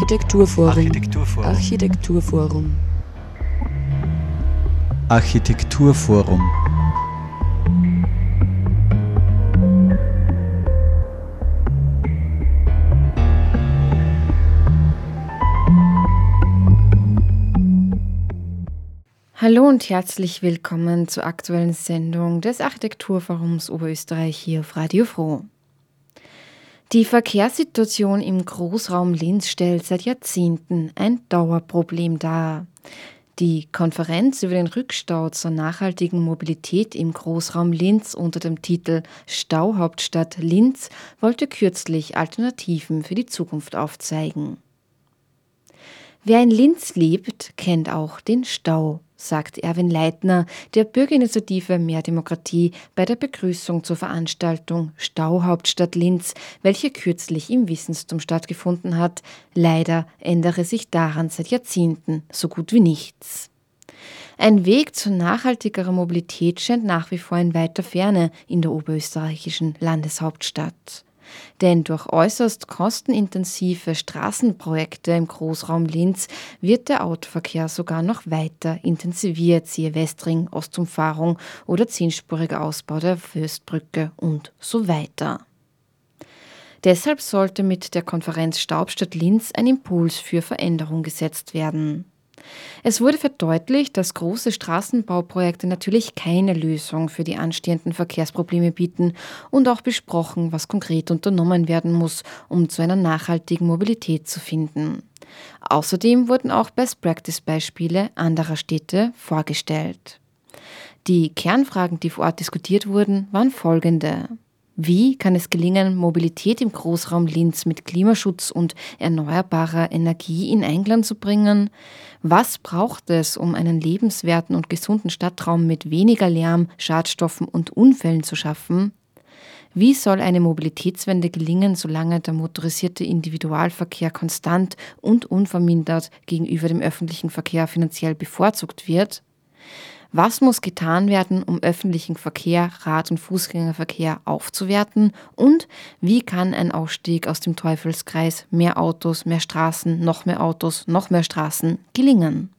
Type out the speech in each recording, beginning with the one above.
Architekturforum. Architekturforum. Architekturforum. Architekturforum. Hallo und herzlich willkommen zur aktuellen Sendung des Architekturforums Oberösterreich hier auf Radio Froh. Die Verkehrssituation im Großraum Linz stellt seit Jahrzehnten ein Dauerproblem dar. Die Konferenz über den Rückstau zur nachhaltigen Mobilität im Großraum Linz unter dem Titel Stauhauptstadt Linz wollte kürzlich Alternativen für die Zukunft aufzeigen. Wer in Linz lebt, kennt auch den Stau sagt Erwin Leitner der Bürgerinitiative Mehr Demokratie bei der Begrüßung zur Veranstaltung Stauhauptstadt Linz, welche kürzlich im Wissensturm stattgefunden hat. Leider ändere sich daran seit Jahrzehnten so gut wie nichts. Ein Weg zu nachhaltigerer Mobilität scheint nach wie vor in weiter Ferne in der oberösterreichischen Landeshauptstadt. Denn durch äußerst kostenintensive Straßenprojekte im Großraum Linz wird der Autoverkehr sogar noch weiter intensiviert, siehe Westring, Ostumfahrung oder zehnspuriger Ausbau der Fürstbrücke und so weiter. Deshalb sollte mit der Konferenz Staubstadt Linz ein Impuls für Veränderung gesetzt werden. Es wurde verdeutlicht, dass große Straßenbauprojekte natürlich keine Lösung für die anstehenden Verkehrsprobleme bieten und auch besprochen, was konkret unternommen werden muss, um zu einer nachhaltigen Mobilität zu finden. Außerdem wurden auch Best-Practice-Beispiele anderer Städte vorgestellt. Die Kernfragen, die vor Ort diskutiert wurden, waren folgende. Wie kann es gelingen, Mobilität im Großraum Linz mit Klimaschutz und erneuerbarer Energie in Einklang zu bringen? Was braucht es, um einen lebenswerten und gesunden Stadtraum mit weniger Lärm, Schadstoffen und Unfällen zu schaffen? Wie soll eine Mobilitätswende gelingen, solange der motorisierte Individualverkehr konstant und unvermindert gegenüber dem öffentlichen Verkehr finanziell bevorzugt wird? Was muss getan werden, um öffentlichen Verkehr, Rad- und Fußgängerverkehr aufzuwerten? Und wie kann ein Ausstieg aus dem Teufelskreis mehr Autos, mehr Straßen, noch mehr Autos, noch mehr Straßen gelingen?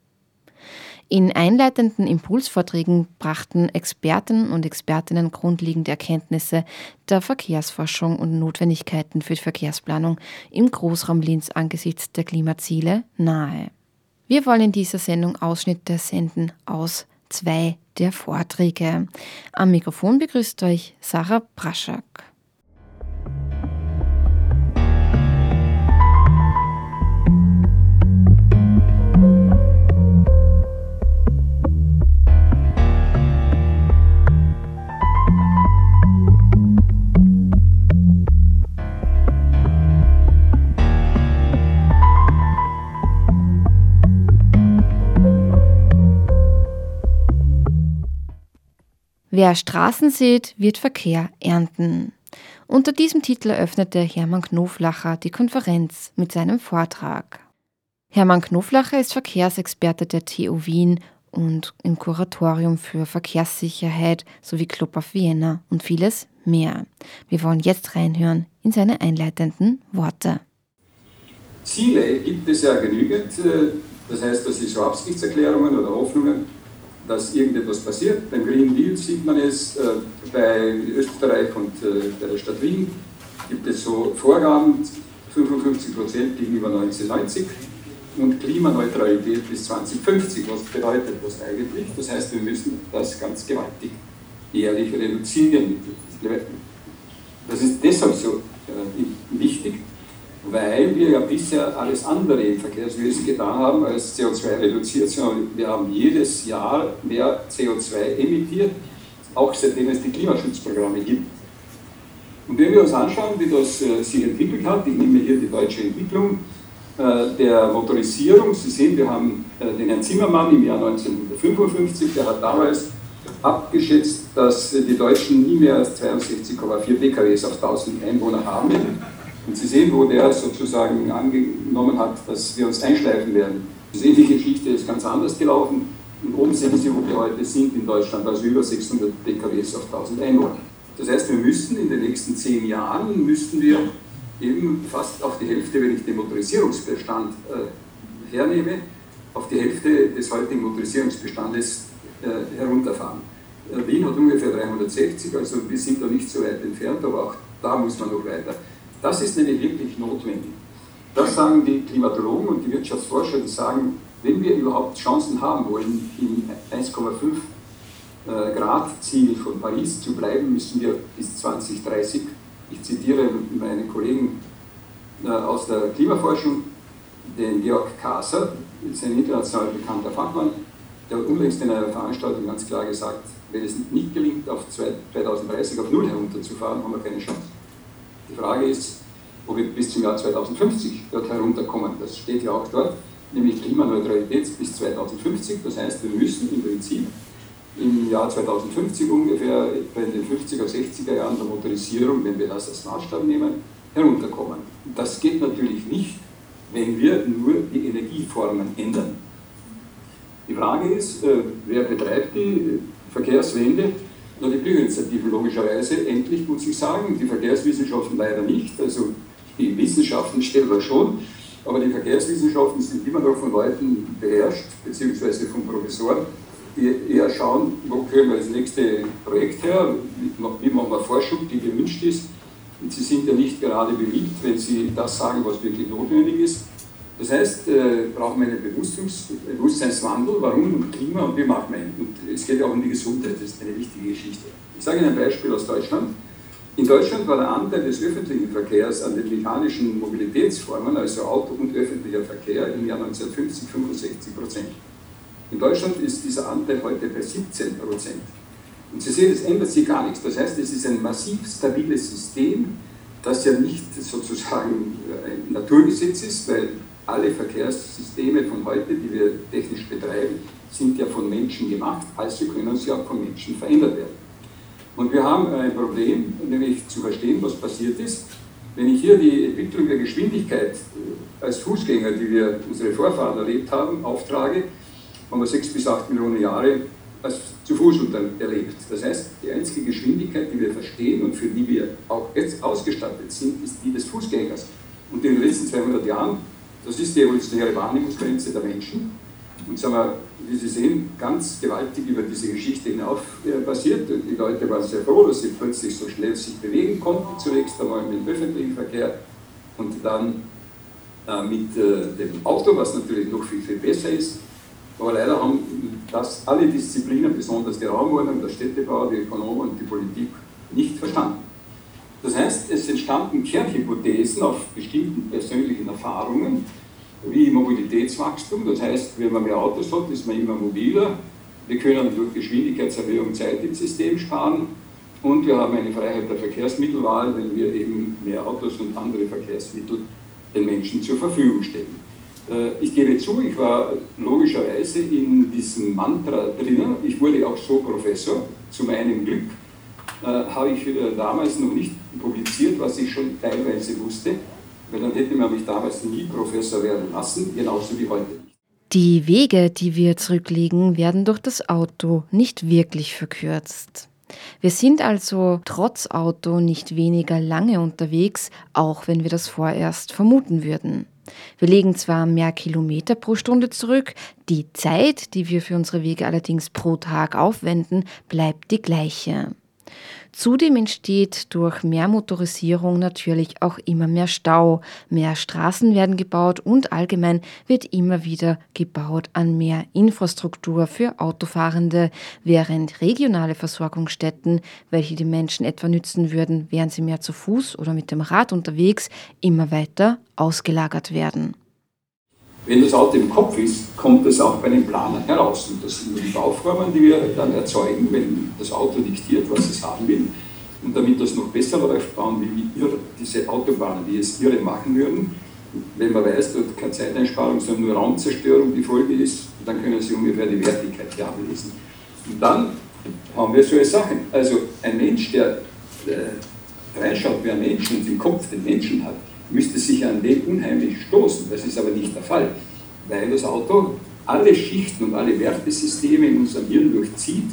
In einleitenden Impulsvorträgen brachten Experten und Expertinnen grundlegende Erkenntnisse der Verkehrsforschung und Notwendigkeiten für die Verkehrsplanung im Großraum Linz angesichts der Klimaziele nahe. Wir wollen in dieser Sendung Ausschnitte senden aus zwei der Vorträge. Am Mikrofon begrüßt euch Sarah Praschak. Wer Straßen sieht, wird Verkehr ernten. Unter diesem Titel eröffnete Hermann Knoflacher die Konferenz mit seinem Vortrag. Hermann Knoflacher ist Verkehrsexperte der TU Wien und im Kuratorium für Verkehrssicherheit sowie Club of Vienna und vieles mehr. Wir wollen jetzt reinhören in seine einleitenden Worte. Ziele gibt es ja genügend, äh, das heißt, das ist Absichtserklärungen oder Hoffnungen dass irgendetwas passiert. Beim Green Deal sieht man es, äh, bei Österreich und äh, bei der Stadt Wien gibt es so Vorgaben, 55 Prozent gegenüber 1990 und Klimaneutralität bis 2050. Was bedeutet das eigentlich? Das heißt, wir müssen das ganz gewaltig jährlich reduzieren. Das ist deshalb so äh, wichtig, weil wir ja bisher alles andere im Verkehrswesen getan haben als CO2 reduziert, sondern wir haben jedes Jahr mehr CO2 emittiert, auch seitdem es die Klimaschutzprogramme gibt. Und wenn wir uns anschauen, wie das äh, sich entwickelt hat, ich nehme hier die deutsche Entwicklung äh, der Motorisierung. Sie sehen, wir haben äh, den Herrn Zimmermann im Jahr 1955, der hat damals abgeschätzt, dass die Deutschen nie mehr als 62,4 PKWs auf 1000 Einwohner haben und Sie sehen, wo der sozusagen angenommen hat, dass wir uns einschleifen werden. Die ähnliche Geschichte ist ganz anders gelaufen. Und oben sehen Sie, wo wir heute sind in Deutschland, also über 600 PKWs auf 1000 Einwohner. Das heißt, wir müssten in den nächsten zehn Jahren müssten wir eben fast auf die Hälfte, wenn ich den Motorisierungsbestand äh, hernehme, auf die Hälfte des heutigen Motorisierungsbestandes äh, herunterfahren. Äh, Wien hat ungefähr 360, also wir sind da nicht so weit entfernt, aber auch da muss man noch weiter. Das ist nämlich wirklich notwendig. Das sagen die Klimatologen und die Wirtschaftsforscher, die sagen, wenn wir überhaupt Chancen haben wollen, im 1,5 äh, Grad Ziel von Paris zu bleiben, müssen wir bis 2030, ich zitiere meinen Kollegen äh, aus der Klimaforschung, den Georg Kaser, ist ein international bekannter Fachmann, der hat unlängst in einer Veranstaltung ganz klar gesagt, wenn es nicht gelingt, auf 2030 auf Null herunterzufahren, haben wir keine Chance. Die Frage ist, ob wir bis zum Jahr 2050 dort herunterkommen. Das steht ja auch dort, nämlich Klimaneutralität bis 2050. Das heißt, wir müssen im Prinzip im Jahr 2050 ungefähr, bei den 50er, 60er Jahren der Motorisierung, wenn wir das als Maßstab nehmen, herunterkommen. Das geht natürlich nicht, wenn wir nur die Energieformen ändern. Die Frage ist, äh, wer betreibt die Verkehrswende? Na, die Bürgerinitiativen logischerweise, endlich muss ich sagen, die Verkehrswissenschaften leider nicht. Also die Wissenschaften stellen wir schon, aber die Verkehrswissenschaften sind immer noch von Leuten beherrscht, beziehungsweise von Professoren, die eher schauen, wo können wir das nächste Projekt her, wie machen wir Forschung, die gewünscht ist. Und sie sind ja nicht gerade beliebt, wenn sie das sagen, was wirklich notwendig ist. Das heißt, äh, brauchen wir einen Bewusstseinswandel, warum Klima und wie machen wir ihn. Und es geht ja auch um die Gesundheit, das ist eine wichtige Geschichte. Ich sage Ihnen ein Beispiel aus Deutschland. In Deutschland war der Anteil des öffentlichen Verkehrs an den mechanischen Mobilitätsformen, also Auto und öffentlicher Verkehr, im Jahr 1950 65 Prozent. In Deutschland ist dieser Anteil heute bei 17 Prozent. Und Sie sehen, es ändert sich gar nichts. Das heißt, es ist ein massiv stabiles System, das ja nicht sozusagen ein Naturgesetz ist, weil alle Verkehrssysteme von heute, die wir technisch betreiben, sind ja von Menschen gemacht, also können sie auch von Menschen verändert werden. Und wir haben ein Problem, nämlich zu verstehen, was passiert ist. Wenn ich hier die Entwicklung der Geschwindigkeit äh, als Fußgänger, die wir unsere Vorfahren erlebt haben, auftrage, haben wir sechs bis acht Millionen Jahre als zu Fuß erlebt. Das heißt, die einzige Geschwindigkeit, die wir verstehen und für die wir auch jetzt ausgestattet sind, ist die des Fußgängers. Und in den letzten 200 Jahren, das ist die evolutionäre Wahrnehmungsgrenze der Menschen. Und sagen wir, wie Sie sehen, ganz gewaltig über diese Geschichte hinauf äh, passiert. Die Leute waren sehr froh, dass sie plötzlich so schnell sich bewegen konnten, zunächst einmal mit dem öffentlichen Verkehr und dann äh, mit äh, dem Auto, was natürlich noch viel, viel besser ist. Aber leider haben das alle Disziplinen, besonders die Raumordnung, der Städtebau, die Ökonomen und die Politik, nicht verstanden. Das heißt, es entstanden Kernhypothesen auf bestimmten persönlichen Erfahrungen, wie Mobilitätswachstum. Das heißt, wenn man mehr Autos hat, ist man immer mobiler. Wir können durch Geschwindigkeitserhöhung Zeit im System sparen. Und wir haben eine Freiheit der Verkehrsmittelwahl, wenn wir eben mehr Autos und andere Verkehrsmittel den Menschen zur Verfügung stellen. Äh, ich gebe zu, ich war logischerweise in diesem Mantra drinnen. Ich wurde auch so Professor, zu meinem Glück. Äh, habe ich äh, damals noch nicht publiziert, was ich schon teilweise wusste weil dann hätte man mich damals nie Professor werden lassen, genauso wie heute. Die Wege, die wir zurücklegen, werden durch das Auto nicht wirklich verkürzt. Wir sind also trotz Auto nicht weniger lange unterwegs, auch wenn wir das vorerst vermuten würden. Wir legen zwar mehr Kilometer pro Stunde zurück, die Zeit, die wir für unsere Wege allerdings pro Tag aufwenden, bleibt die gleiche. Zudem entsteht durch mehr Motorisierung natürlich auch immer mehr Stau. Mehr Straßen werden gebaut und allgemein wird immer wieder gebaut an mehr Infrastruktur für Autofahrende, während regionale Versorgungsstätten, welche die Menschen etwa nützen würden, wären sie mehr zu Fuß oder mit dem Rad unterwegs, immer weiter ausgelagert werden. Wenn das Auto im Kopf ist, kommt es auch bei den Planern heraus. Und das sind nur die Bauformen, die wir dann erzeugen, wenn das Auto diktiert, was es haben will. Und damit das noch besser läuft, bauen wir diese Autobahnen, die es irre machen würden. Wenn man weiß, dort keine Zeiteinsparung, sondern nur Raumzerstörung die Folge ist, dann können Sie ungefähr die Wertigkeit hier ablesen. Und dann haben wir solche Sachen. Also ein Mensch, der äh, reinschaut, wer Menschen und im Kopf den Menschen hat, müsste sich an dem unheimlich stoßen. Das ist aber nicht der Fall, weil das Auto alle Schichten und alle Wertesysteme in unserem Hirn durchzieht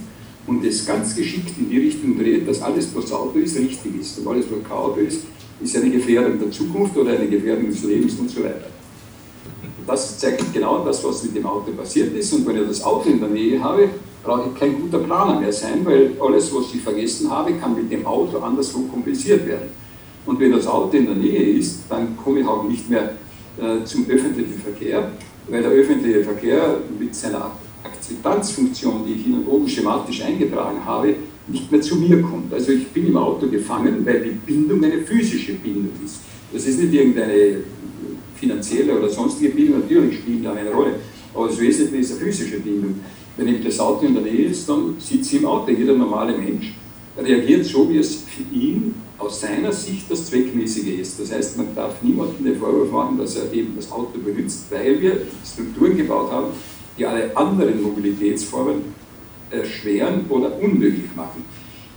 und es ganz geschickt in die Richtung dreht, dass alles, was Auto ist, richtig ist und alles, was kein Auto ist, ist eine Gefährdung der Zukunft oder eine Gefährdung des Lebens und so weiter. Das zeigt genau das, was mit dem Auto passiert ist. Und wenn ich das Auto in der Nähe habe, brauche ich kein guter Planer mehr sein, weil alles, was ich vergessen habe, kann mit dem Auto anderswo kompensiert werden. Und wenn das Auto in der Nähe ist, dann komme ich auch nicht mehr äh, zum öffentlichen Verkehr, weil der öffentliche Verkehr mit seiner Akzeptanzfunktion, die ich Ihnen oben schematisch eingetragen habe, nicht mehr zu mir kommt. Also ich bin im Auto gefangen, weil die Bindung eine physische Bindung ist. Das ist nicht irgendeine finanzielle oder sonstige Bindung, natürlich spielt da eine Rolle, aber das Wesentliche ist eine physische Bindung. Wenn eben das Auto in der Nähe ist, dann sitzt sie im Auto. Jeder normale Mensch reagiert so, wie es für ihn aus seiner Sicht das Zweckmäßige ist. Das heißt, man darf niemandem den Vorwurf machen, dass er eben das Auto benutzt, weil wir Strukturen gebaut haben, die alle anderen Mobilitätsformen erschweren oder unmöglich machen.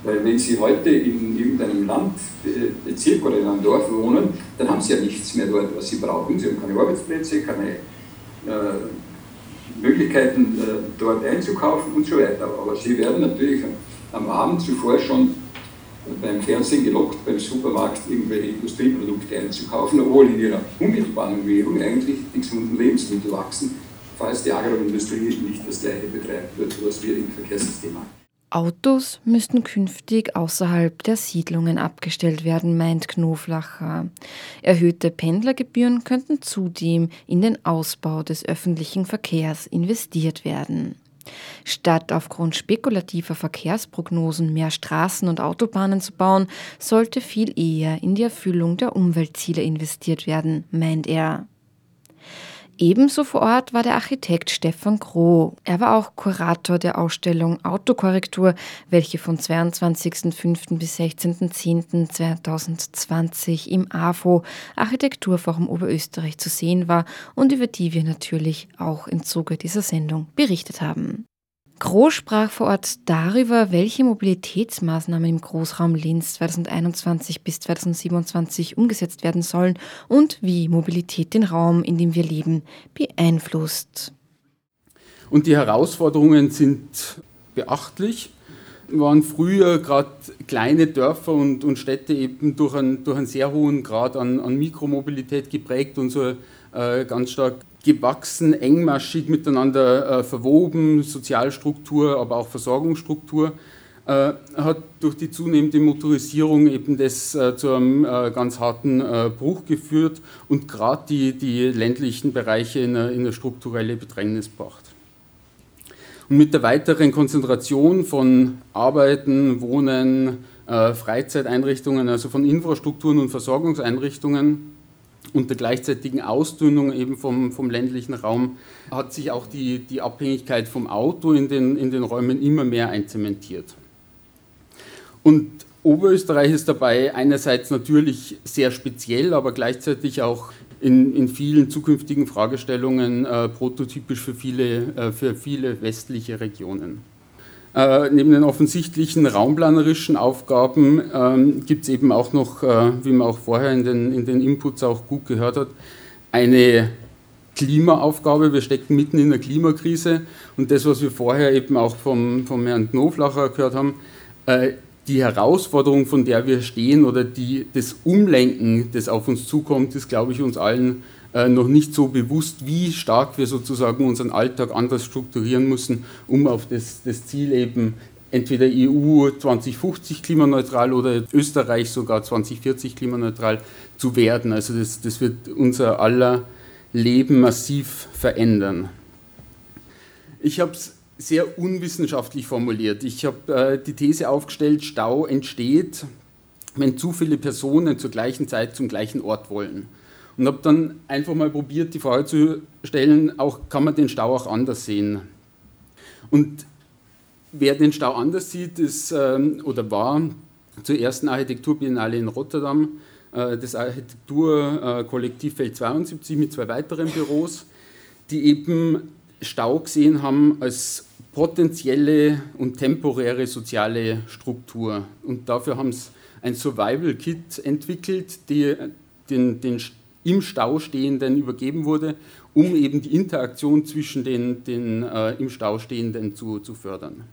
Weil wenn Sie heute in irgendeinem Land, äh, oder in einem Dorf wohnen, dann haben Sie ja nichts mehr dort, was Sie brauchen. Sie haben keine Arbeitsplätze, keine äh, Möglichkeiten, äh, dort einzukaufen und so weiter. Aber Sie werden natürlich am Abend zuvor schon beim Fernsehen gelockt, beim Supermarkt irgendwelche Industrieprodukte einzukaufen, obwohl in ihrer unmittelbaren Umgebung eigentlich die gesunden Lebensmittel wachsen, falls die Agroindustrie nicht das gleiche betreibt wird, was wir im Verkehrssystem haben. Autos müssten künftig außerhalb der Siedlungen abgestellt werden, meint Knoflacher. Erhöhte Pendlergebühren könnten zudem in den Ausbau des öffentlichen Verkehrs investiert werden. Statt aufgrund spekulativer Verkehrsprognosen mehr Straßen und Autobahnen zu bauen, sollte viel eher in die Erfüllung der Umweltziele investiert werden, meint er. Ebenso vor Ort war der Architekt Stefan Groh. Er war auch Kurator der Ausstellung Autokorrektur, welche von 22.05. bis 16.10.2020 im AFO Architekturforum Oberösterreich zu sehen war und über die wir natürlich auch im Zuge dieser Sendung berichtet haben. Groß sprach vor Ort darüber, welche Mobilitätsmaßnahmen im Großraum Linz 2021 bis 2027 umgesetzt werden sollen und wie Mobilität den Raum, in dem wir leben, beeinflusst. Und die Herausforderungen sind beachtlich. Waren früher gerade kleine Dörfer und, und Städte eben durch einen, durch einen sehr hohen Grad an, an Mikromobilität geprägt und so äh, ganz stark gewachsen, engmaschig miteinander äh, verwoben, Sozialstruktur, aber auch Versorgungsstruktur, äh, hat durch die zunehmende Motorisierung eben das äh, zu einem äh, ganz harten äh, Bruch geführt und gerade die, die ländlichen Bereiche in eine, in eine strukturelle Bedrängnis gebracht. Und mit der weiteren Konzentration von Arbeiten, Wohnen, äh, Freizeiteinrichtungen, also von Infrastrukturen und Versorgungseinrichtungen, und der gleichzeitigen Ausdünnung eben vom, vom ländlichen Raum hat sich auch die, die Abhängigkeit vom Auto in den, in den Räumen immer mehr einzementiert. Und Oberösterreich ist dabei einerseits natürlich sehr speziell, aber gleichzeitig auch in, in vielen zukünftigen Fragestellungen äh, prototypisch für viele, äh, für viele westliche Regionen. Äh, neben den offensichtlichen raumplanerischen Aufgaben ähm, gibt es eben auch noch, äh, wie man auch vorher in den, in den Inputs auch gut gehört hat, eine Klimaaufgabe. Wir stecken mitten in der Klimakrise und das, was wir vorher eben auch vom, vom Herrn Knoflacher gehört haben, äh, die Herausforderung, von der wir stehen oder die, das Umlenken, das auf uns zukommt, ist, glaube ich, uns allen äh, noch nicht so bewusst, wie stark wir sozusagen unseren Alltag anders strukturieren müssen, um auf das, das Ziel eben entweder EU 2050 klimaneutral oder Österreich sogar 2040 klimaneutral zu werden. Also das, das wird unser aller Leben massiv verändern. Ich habe es sehr unwissenschaftlich formuliert. Ich habe äh, die These aufgestellt, Stau entsteht, wenn zu viele Personen zur gleichen Zeit zum gleichen Ort wollen und habe dann einfach mal probiert, die Frage zu stellen, auch kann man den Stau auch anders sehen? Und wer den Stau anders sieht, ist ähm, oder war zur ersten Architekturbiennale in Rotterdam äh, das Architekturkollektiv Feld 72 mit zwei weiteren Büros, die eben Stau gesehen haben als potenzielle und temporäre soziale Struktur. Und dafür haben sie ein Survival Kit entwickelt, die den, den im Stau Stehenden übergeben wurde, um eben die Interaktion zwischen den, den äh, im Stau Stehenden zu, zu fördern.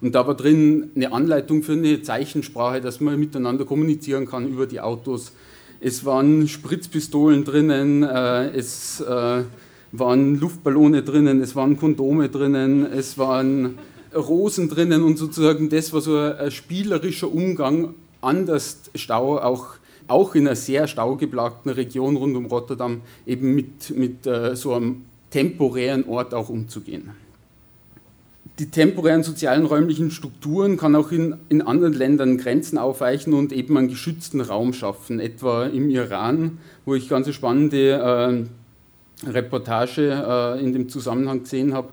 Und da war drin eine Anleitung für eine Zeichensprache, dass man miteinander kommunizieren kann über die Autos. Es waren Spritzpistolen drinnen, äh, es äh, waren Luftballone drinnen, es waren Kondome drinnen, es waren Rosen drinnen und sozusagen das war so ein spielerischer Umgang an das Stau, auch, auch in einer sehr staugeplagten Region rund um Rotterdam, eben mit, mit äh, so einem temporären Ort auch umzugehen. Die temporären sozialen räumlichen Strukturen kann auch in, in anderen Ländern Grenzen aufweichen und eben einen geschützten Raum schaffen, etwa im Iran, wo ich ganz spannende äh, Reportage äh, in dem Zusammenhang gesehen habe,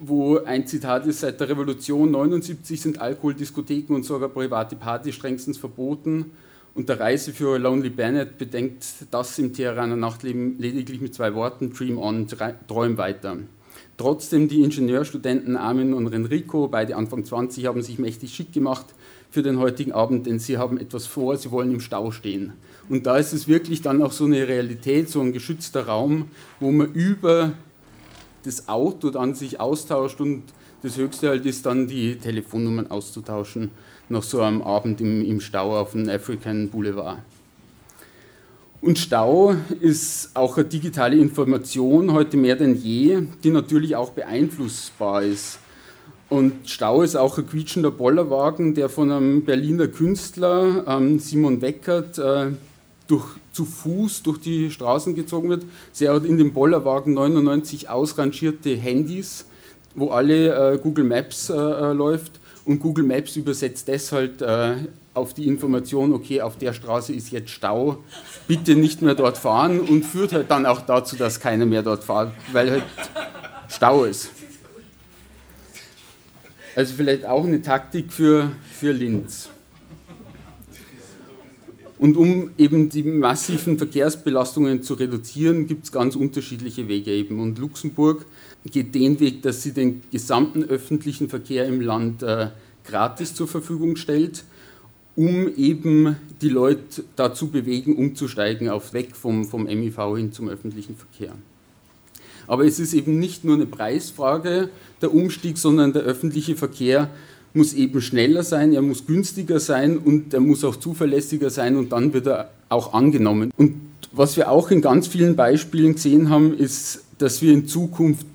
wo ein Zitat ist, seit der Revolution 79 sind Alkoholdiskotheken und sogar private Partys strengstens verboten. Und der Reiseführer Lonely Bennett bedenkt das im Teheraner Nachtleben lediglich mit zwei Worten, Dream on, träum weiter. Trotzdem die Ingenieurstudenten Armin und Enrico, beide Anfang 20, haben sich mächtig schick gemacht für den heutigen Abend, denn sie haben etwas vor, sie wollen im Stau stehen. Und da ist es wirklich dann auch so eine Realität, so ein geschützter Raum, wo man über das Auto dann sich austauscht und das Höchste halt ist dann die Telefonnummern auszutauschen nach so einem Abend im, im Stau auf dem African Boulevard. Und Stau ist auch eine digitale Information heute mehr denn je, die natürlich auch beeinflussbar ist. Und Stau ist auch ein quietschender Bollerwagen, der von einem Berliner Künstler, ähm, Simon Weckert, äh, durch, zu Fuß durch die Straßen gezogen wird. Sie hat in dem Bollerwagen 99 ausrangierte Handys, wo alle äh, Google Maps äh, äh, läuft. Und Google Maps übersetzt das halt äh, auf die Information, okay, auf der Straße ist jetzt Stau, bitte nicht mehr dort fahren und führt halt dann auch dazu, dass keiner mehr dort fährt, weil halt Stau ist. Also vielleicht auch eine Taktik für, für Linz. Und um eben die massiven Verkehrsbelastungen zu reduzieren, gibt es ganz unterschiedliche Wege eben. Und Luxemburg geht den Weg, dass sie den gesamten öffentlichen Verkehr im Land äh, gratis zur Verfügung stellt, um eben die Leute dazu bewegen, umzusteigen auf weg vom, vom MIV hin zum öffentlichen Verkehr. Aber es ist eben nicht nur eine Preisfrage, der Umstieg, sondern der öffentliche Verkehr muss eben schneller sein, er muss günstiger sein und er muss auch zuverlässiger sein und dann wird er auch angenommen. Und was wir auch in ganz vielen Beispielen gesehen haben, ist, dass wir in Zukunft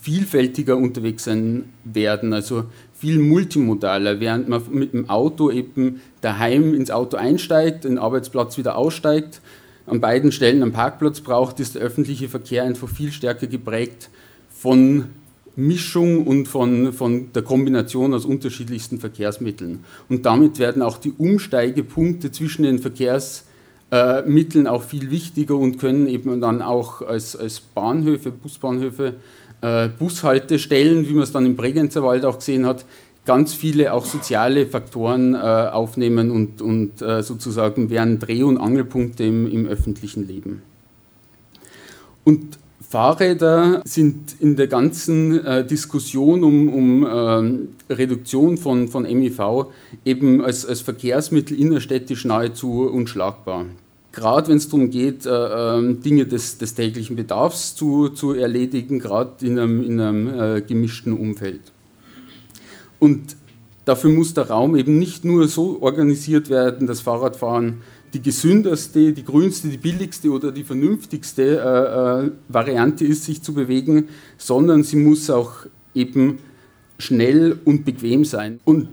vielfältiger unterwegs sein werden, also viel multimodaler, während man mit dem Auto eben daheim ins Auto einsteigt, den Arbeitsplatz wieder aussteigt, an beiden Stellen einen Parkplatz braucht, ist der öffentliche Verkehr einfach viel stärker geprägt von Mischung und von, von der Kombination aus unterschiedlichsten Verkehrsmitteln. Und damit werden auch die Umsteigepunkte zwischen den Verkehrsmitteln auch viel wichtiger und können eben dann auch als, als Bahnhöfe, Busbahnhöfe, äh, Bushaltestellen, wie man es dann im Bregenzer Wald auch gesehen hat, ganz viele auch soziale Faktoren äh, aufnehmen und, und äh, sozusagen werden Dreh- und Angelpunkte im, im öffentlichen Leben. Und Fahrräder sind in der ganzen äh, Diskussion um, um ähm, Reduktion von, von MIV eben als, als Verkehrsmittel innerstädtisch nahezu unschlagbar. Gerade wenn es darum geht, äh, äh, Dinge des, des, täglichen Bedarfs zu, zu erledigen, gerade in einem, in einem äh, gemischten Umfeld. Und dafür muss der Raum eben nicht nur so organisiert werden, dass Fahrradfahren die gesünderste, die grünste, die billigste oder die vernünftigste äh, äh, Variante ist, sich zu bewegen, sondern sie muss auch eben schnell und bequem sein. Und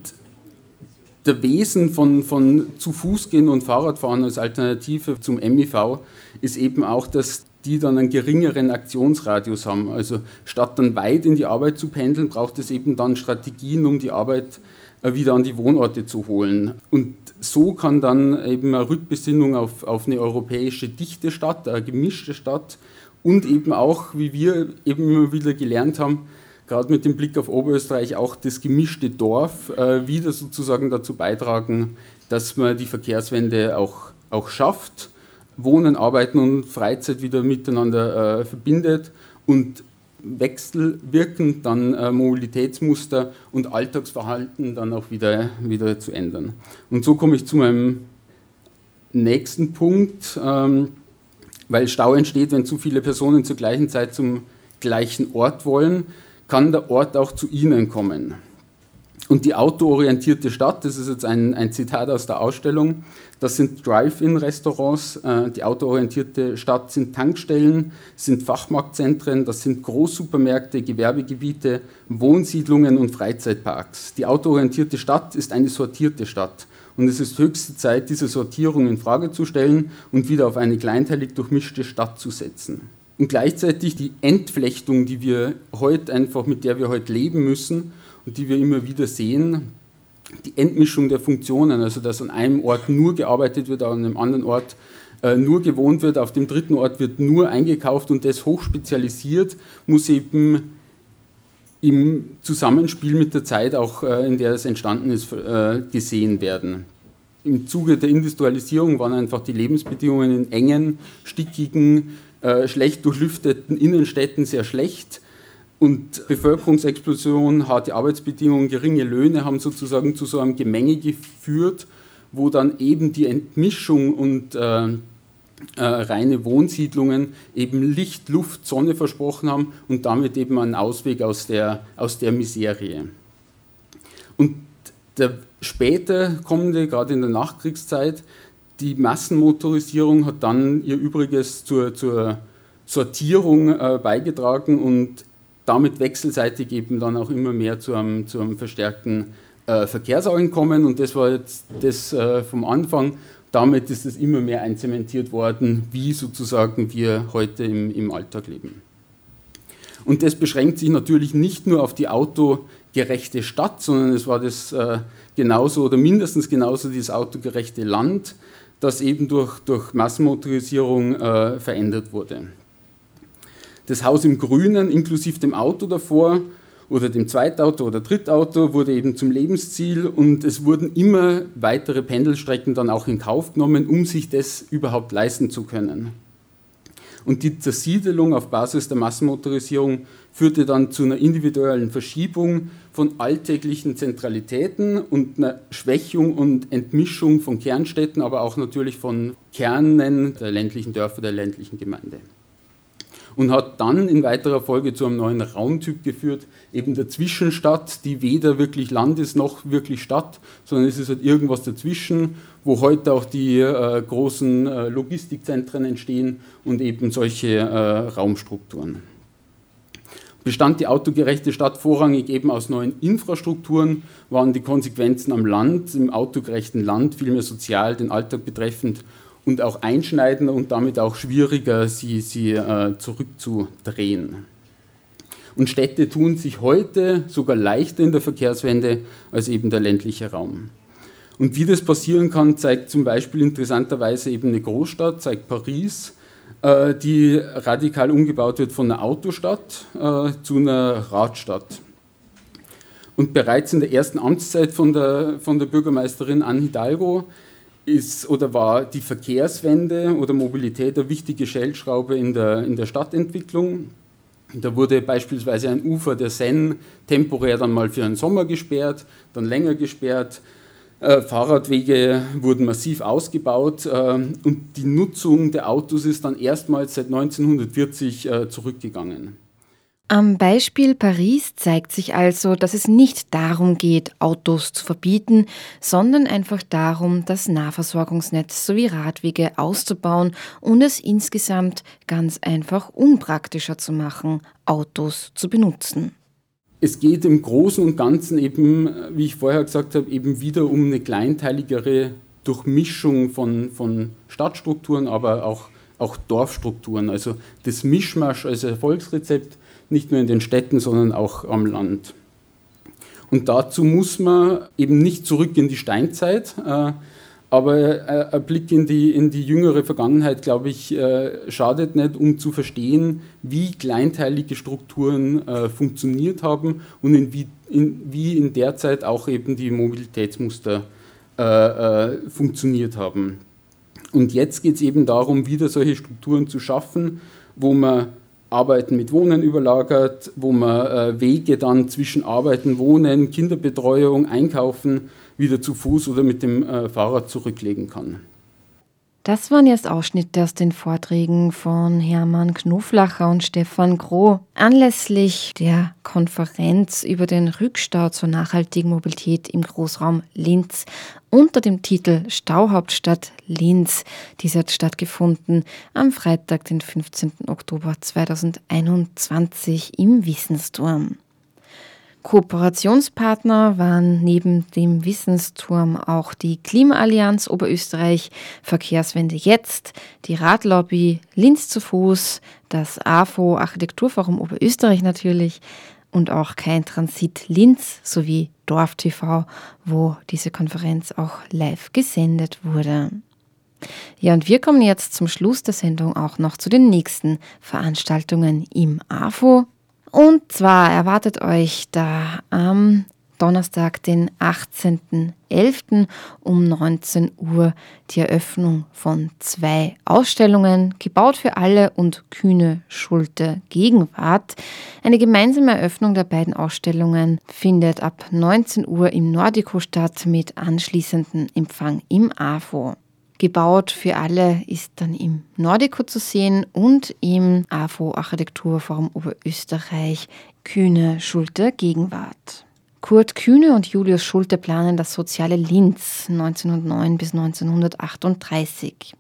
der Wesen von, von zu Fuß gehen und Fahrradfahren als Alternative zum MIV ist eben auch, dass die dann einen geringeren Aktionsradius haben. Also statt dann weit in die Arbeit zu pendeln, braucht es eben dann Strategien, um die Arbeit äh, wieder an die Wohnorte zu holen. Und so kann dann eben eine Rückbesinnung auf, auf eine europäische dichte Stadt, eine gemischte Stadt und eben auch, wie wir eben immer wieder gelernt haben, gerade mit dem Blick auf Oberösterreich, auch das gemischte Dorf äh, wieder sozusagen dazu beitragen, dass man die Verkehrswende auch, auch schafft, Wohnen, Arbeiten und Freizeit wieder miteinander äh, verbindet und wechselwirkend dann äh, Mobilitätsmuster und Alltagsverhalten dann auch wieder, wieder zu ändern. Und so komme ich zu meinem nächsten Punkt, ähm, weil Stau entsteht, wenn zu viele Personen zur gleichen Zeit zum gleichen Ort wollen, kann der Ort auch zu ihnen kommen. Und die autoorientierte Stadt, das ist jetzt ein, ein Zitat aus der Ausstellung, das sind Drive-In-Restaurants. Äh, die autoorientierte Stadt sind Tankstellen, sind Fachmarktzentren, das sind Großsupermärkte, Gewerbegebiete, Wohnsiedlungen und Freizeitparks. Die autoorientierte Stadt ist eine sortierte Stadt. Und es ist höchste Zeit, diese Sortierung in Frage zu stellen und wieder auf eine kleinteilig durchmischte Stadt zu setzen. Und gleichzeitig die Entflechtung, die wir heute einfach, mit der wir heute leben müssen und die wir immer wieder sehen, die Entmischung der Funktionen, also dass an einem Ort nur gearbeitet wird, an einem anderen Ort äh, nur gewohnt wird, auf dem dritten Ort wird nur eingekauft und das hochspezialisiert, muss eben im Zusammenspiel mit der Zeit, auch äh, in der es entstanden ist, äh, gesehen werden. Im Zuge der Industrialisierung waren einfach die Lebensbedingungen in engen, stickigen, äh, schlecht durchlüfteten Innenstädten sehr schlecht und Bevölkerungsexplosion, harte Arbeitsbedingungen, geringe Löhne haben sozusagen zu so einem Gemenge geführt, wo dann eben die Entmischung und äh, äh, reine Wohnsiedlungen eben Licht, Luft, Sonne versprochen haben und damit eben einen Ausweg aus der, aus der Miserie. Und der später kommende, gerade in der Nachkriegszeit, die Massenmotorisierung hat dann ihr Übriges zur, zur Sortierung äh, beigetragen und damit wechselseitig eben dann auch immer mehr zu einem, zu einem verstärkten äh, Verkehrsankommen und das war jetzt das äh, vom Anfang. Damit ist es immer mehr einzementiert worden, wie sozusagen wir heute im, im Alltag leben. Und das beschränkt sich natürlich nicht nur auf die autogerechte Stadt, sondern es war das äh, genauso oder mindestens genauso dieses autogerechte Land, das eben durch, durch Massenmotorisierung äh, verändert wurde. Das Haus im Grünen inklusive dem Auto davor oder dem Zweitauto oder Drittauto wurde eben zum Lebensziel und es wurden immer weitere Pendelstrecken dann auch in Kauf genommen, um sich das überhaupt leisten zu können. Und die Zersiedelung auf Basis der Massenmotorisierung führte dann zu einer individuellen Verschiebung von alltäglichen Zentralitäten und einer Schwächung und Entmischung von Kernstädten, aber auch natürlich von Kernen der ländlichen Dörfer, der ländlichen Gemeinde und hat dann in weiterer Folge zu einem neuen Raumtyp geführt, eben der Zwischenstadt, die weder wirklich Land ist noch wirklich Stadt, sondern es ist halt irgendwas dazwischen, wo heute auch die äh, großen äh, Logistikzentren entstehen und eben solche äh, Raumstrukturen. Bestand die autogerechte Stadt vorrangig eben aus neuen Infrastrukturen, waren die Konsequenzen am Land, im autogerechten Land vielmehr sozial den Alltag betreffend und auch einschneidender und damit auch schwieriger, sie, sie äh, zurückzudrehen. Und Städte tun sich heute sogar leichter in der Verkehrswende als eben der ländliche Raum. Und wie das passieren kann, zeigt zum Beispiel interessanterweise eben eine Großstadt, zeigt Paris, äh, die radikal umgebaut wird von einer Autostadt äh, zu einer Radstadt. Und bereits in der ersten Amtszeit von der, von der Bürgermeisterin Anne Hidalgo ist oder war die Verkehrswende oder Mobilität eine wichtige Stellschraube in der, in der Stadtentwicklung. Da wurde beispielsweise ein Ufer der Seine temporär dann mal für einen Sommer gesperrt, dann länger gesperrt. Äh, Fahrradwege wurden massiv ausgebaut äh, und die Nutzung der Autos ist dann erstmals seit 1940 äh, zurückgegangen. Am Beispiel Paris zeigt sich also, dass es nicht darum geht, Autos zu verbieten, sondern einfach darum, das Nahversorgungsnetz sowie Radwege auszubauen und es insgesamt ganz einfach unpraktischer zu machen, Autos zu benutzen. Es geht im Großen und Ganzen eben, wie ich vorher gesagt habe, eben wieder um eine kleinteiligere Durchmischung von, von Stadtstrukturen, aber auch, auch Dorfstrukturen. Also das Mischmasch als Erfolgsrezept nicht nur in den Städten, sondern auch am Land. Und dazu muss man eben nicht zurück in die Steinzeit, äh, aber äh, ein Blick in die, in die jüngere Vergangenheit, glaube ich, äh, schadet nicht, um zu verstehen, wie kleinteilige Strukturen funktioniert haben und in wie, in, wie in der Zeit auch eben die Mobilitätsmuster funktioniert haben. Und jetzt geht es eben darum, wieder solche Strukturen zu schaffen, wo man Arbeiten mit Wohnen überlagert, wo man äh, Wege dann zwischen Arbeiten, Wohnen, Kinderbetreuung, Einkaufen wieder zu Fuß oder mit dem äh, Fahrrad zurücklegen kann. Das waren jetzt Ausschnitte aus den Vorträgen von Hermann Knoflacher und Stefan Groh anlässlich der Konferenz über den Rückstau zur nachhaltigen Mobilität im Großraum Linz unter dem Titel Stauhauptstadt Linz. Dies hat stattgefunden am Freitag, den 15. Oktober 2021 im Wissensturm. Kooperationspartner waren neben dem Wissensturm auch die Klimaallianz Oberösterreich, Verkehrswende jetzt, die Radlobby, Linz zu Fuß, das AFO Architekturforum Oberösterreich natürlich und auch kein Transit Linz sowie Dorf TV, wo diese Konferenz auch live gesendet wurde. Ja, und wir kommen jetzt zum Schluss der Sendung auch noch zu den nächsten Veranstaltungen im AFO. Und zwar erwartet euch da am Donnerstag, den 18.11. um 19 Uhr die Eröffnung von zwei Ausstellungen, gebaut für alle und kühne Schulte Gegenwart. Eine gemeinsame Eröffnung der beiden Ausstellungen findet ab 19 Uhr im Nordico statt mit anschließendem Empfang im AFO. Gebaut für alle ist dann im Nordico zu sehen und im AFO Architekturforum Oberösterreich Kühne Schulte Gegenwart. Kurt Kühne und Julius Schulte planen das soziale Linz 1909 bis 1938.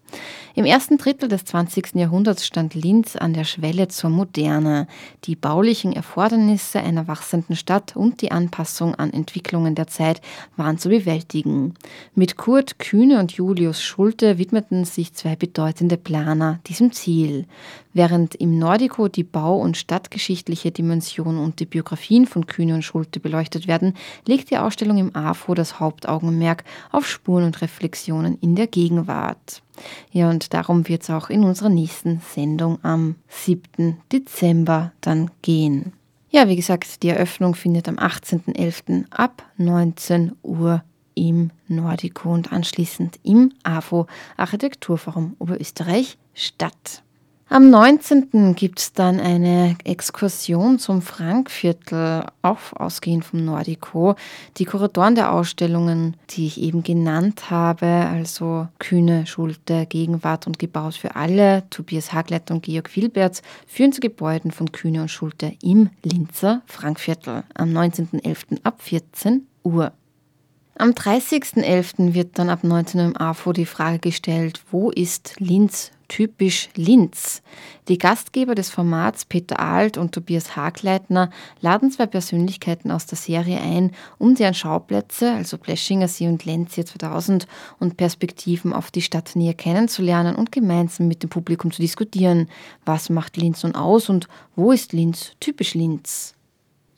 Im ersten Drittel des 20. Jahrhunderts stand Linz an der Schwelle zur Moderne. Die baulichen Erfordernisse einer wachsenden Stadt und die Anpassung an Entwicklungen der Zeit waren zu bewältigen. Mit Kurt Kühne und Julius Schulte widmeten sich zwei bedeutende Planer diesem Ziel. Während im Nordico die bau- und stadtgeschichtliche Dimension und die Biografien von Kühne und Schulte beleuchtet werden, legt die Ausstellung im AFO das Hauptaugenmerk auf Spuren und Reflexionen in der Gegenwart. Ja, und darum wird es auch in unserer nächsten Sendung am 7. Dezember dann gehen. Ja, wie gesagt, die Eröffnung findet am 18.11. ab 19 Uhr im Nordico und anschließend im AFO Architekturforum Oberösterreich statt. Am 19. gibt es dann eine Exkursion zum Frankviertel, auch ausgehend vom Nordico. Die Kuratoren der Ausstellungen, die ich eben genannt habe, also Kühne, Schulte, Gegenwart und Gebaut für alle, Tobias Hagleiter und Georg Wilberts, führen zu Gebäuden von Kühne und Schulte im Linzer Frankviertel am 19.11. ab 14 Uhr. Am 30.11. wird dann ab 19 Uhr im AFO die Frage gestellt, wo ist Linz typisch Linz. Die Gastgeber des Formats Peter Alt und Tobias Hagleitner laden zwei Persönlichkeiten aus der Serie ein, um deren Schauplätze, also Bleschinger See und Lenz 2000 und Perspektiven auf die Stadt näher kennenzulernen und gemeinsam mit dem Publikum zu diskutieren. Was macht Linz nun aus und wo ist Linz typisch Linz?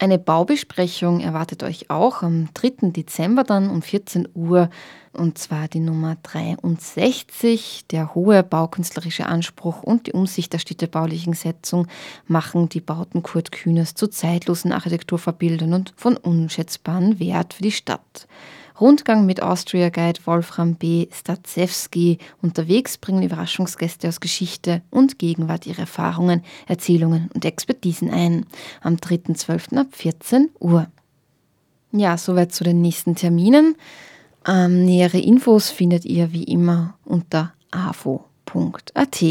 Eine Baubesprechung erwartet euch auch am 3. Dezember dann um 14 Uhr und zwar die Nummer 63. Der hohe baukünstlerische Anspruch und die Umsicht der städtebaulichen Setzung machen die Bauten Kurt Kühners zu zeitlosen Architekturverbildern und von unschätzbarem Wert für die Stadt. Rundgang mit Austria Guide Wolfram B. Stadzewski. Unterwegs bringen Überraschungsgäste aus Geschichte und Gegenwart ihre Erfahrungen, Erzählungen und Expertisen ein. Am 3.12. ab 14 Uhr. Ja, soweit zu den nächsten Terminen. Ähm, nähere Infos findet ihr wie immer unter avo.at.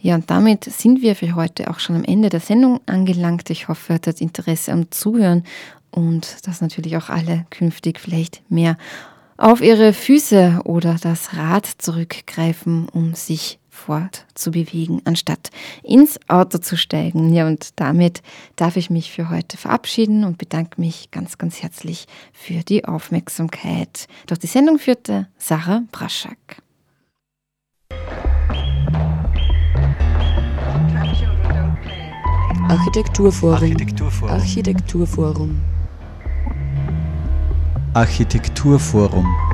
Ja, und damit sind wir für heute auch schon am Ende der Sendung angelangt. Ich hoffe, ihr hattet Interesse am Zuhören und dass natürlich auch alle künftig vielleicht mehr auf ihre Füße oder das Rad zurückgreifen, um sich fortzubewegen, anstatt ins Auto zu steigen. Ja, und damit darf ich mich für heute verabschieden und bedanke mich ganz, ganz herzlich für die Aufmerksamkeit. Durch die Sendung führte Sarah Braschak. Architekturforum. Architekturforum. Architekturforum. Architekturforum.